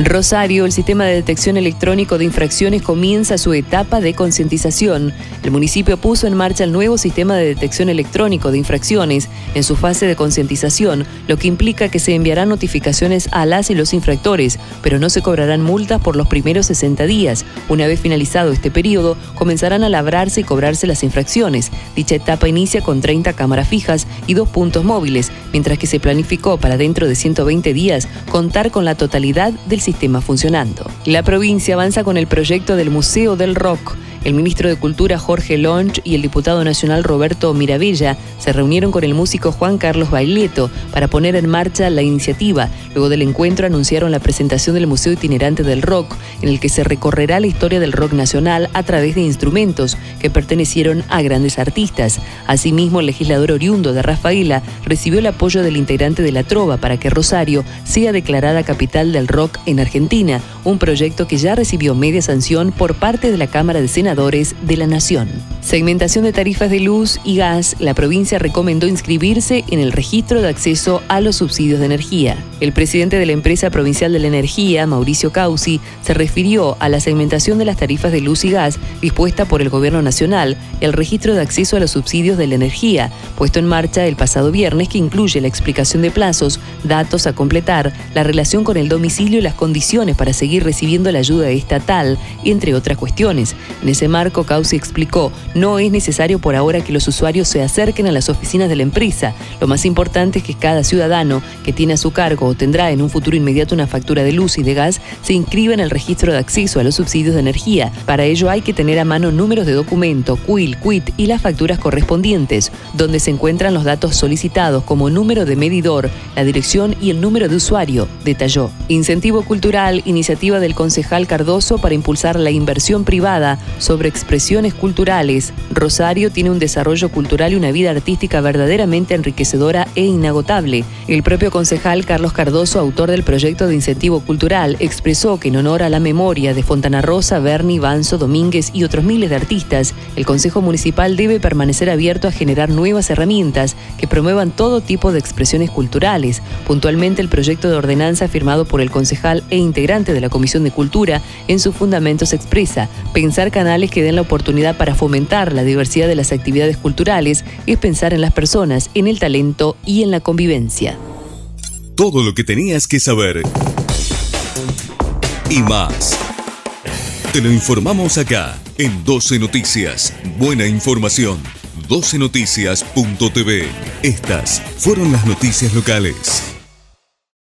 Rosario, el sistema de detección electrónico de infracciones comienza su etapa de concientización. El municipio puso en marcha el nuevo sistema de detección electrónico de infracciones en su fase de concientización, lo que implica que se enviarán notificaciones a las y los infractores, pero no se cobrarán multas por los primeros 60 días. Una vez finalizado este periodo, comenzarán a labrarse y cobrarse las infracciones. Dicha etapa inicia con 30 cámaras fijas y dos puntos móviles, mientras que se planificó para dentro de 120 días contar con la totalidad del sistema funcionando. La provincia avanza con el proyecto del Museo del Rock. El ministro de Cultura Jorge Lonch y el diputado nacional Roberto Miravilla se reunieron con el músico Juan Carlos Baileto para poner en marcha la iniciativa. Luego del encuentro anunciaron la presentación del Museo Itinerante del Rock, en el que se recorrerá la historia del rock nacional a través de instrumentos que pertenecieron a grandes artistas. Asimismo, el legislador oriundo de Rafaela recibió el apoyo del integrante de la Trova para que Rosario sea declarada capital del rock en Argentina, un proyecto que ya recibió media sanción por parte de la Cámara de Senadores de la Nación. Segmentación de tarifas de luz y gas. La provincia recomendó inscribirse en el registro de acceso a los subsidios de energía. El presidente de la empresa provincial de la energía, Mauricio Causi, se refirió a la segmentación de las tarifas de luz y gas dispuesta por el gobierno nacional y al registro de acceso a los subsidios de la energía, puesto en marcha el pasado viernes que incluye la explicación de plazos, datos a completar, la relación con el domicilio y las condiciones para seguir recibiendo la ayuda estatal, entre otras cuestiones. En ese marco, Causi explicó, no es necesario por ahora que los usuarios se acerquen a las oficinas de la empresa. Lo más importante es que cada ciudadano que tiene a su cargo o tendrá en un futuro inmediato una factura de luz y de gas se inscriba en el registro de acceso a los subsidios de energía. Para ello hay que tener a mano números de documento, QUIL, QUIT y las facturas correspondientes, donde se encuentran los datos solicitados como número de medidor, la dirección y el número de usuario, detalló. Incentivo cultural, iniciativa del concejal Cardoso para impulsar la inversión privada sobre expresiones culturales, Rosario tiene un desarrollo cultural y una vida artística verdaderamente enriquecedora e inagotable. El propio concejal Carlos Cardoso, autor del proyecto de incentivo cultural, expresó que en honor a la memoria de Fontana Rosa, Berni, Banzo, Domínguez y otros miles de artistas, el Consejo Municipal debe permanecer abierto a generar nuevas herramientas que promuevan todo tipo de expresiones culturales. Puntualmente, el proyecto de ordenanza firmado por el concejal e integrante de la Comisión de Cultura en sus fundamentos expresa pensar canales que den la oportunidad para fomentar la diversidad de las actividades culturales es pensar en las personas, en el talento y en la convivencia. Todo lo que tenías que saber y más. Te lo informamos acá en 12 Noticias. Buena información. 12noticias.tv. Estas fueron las noticias locales.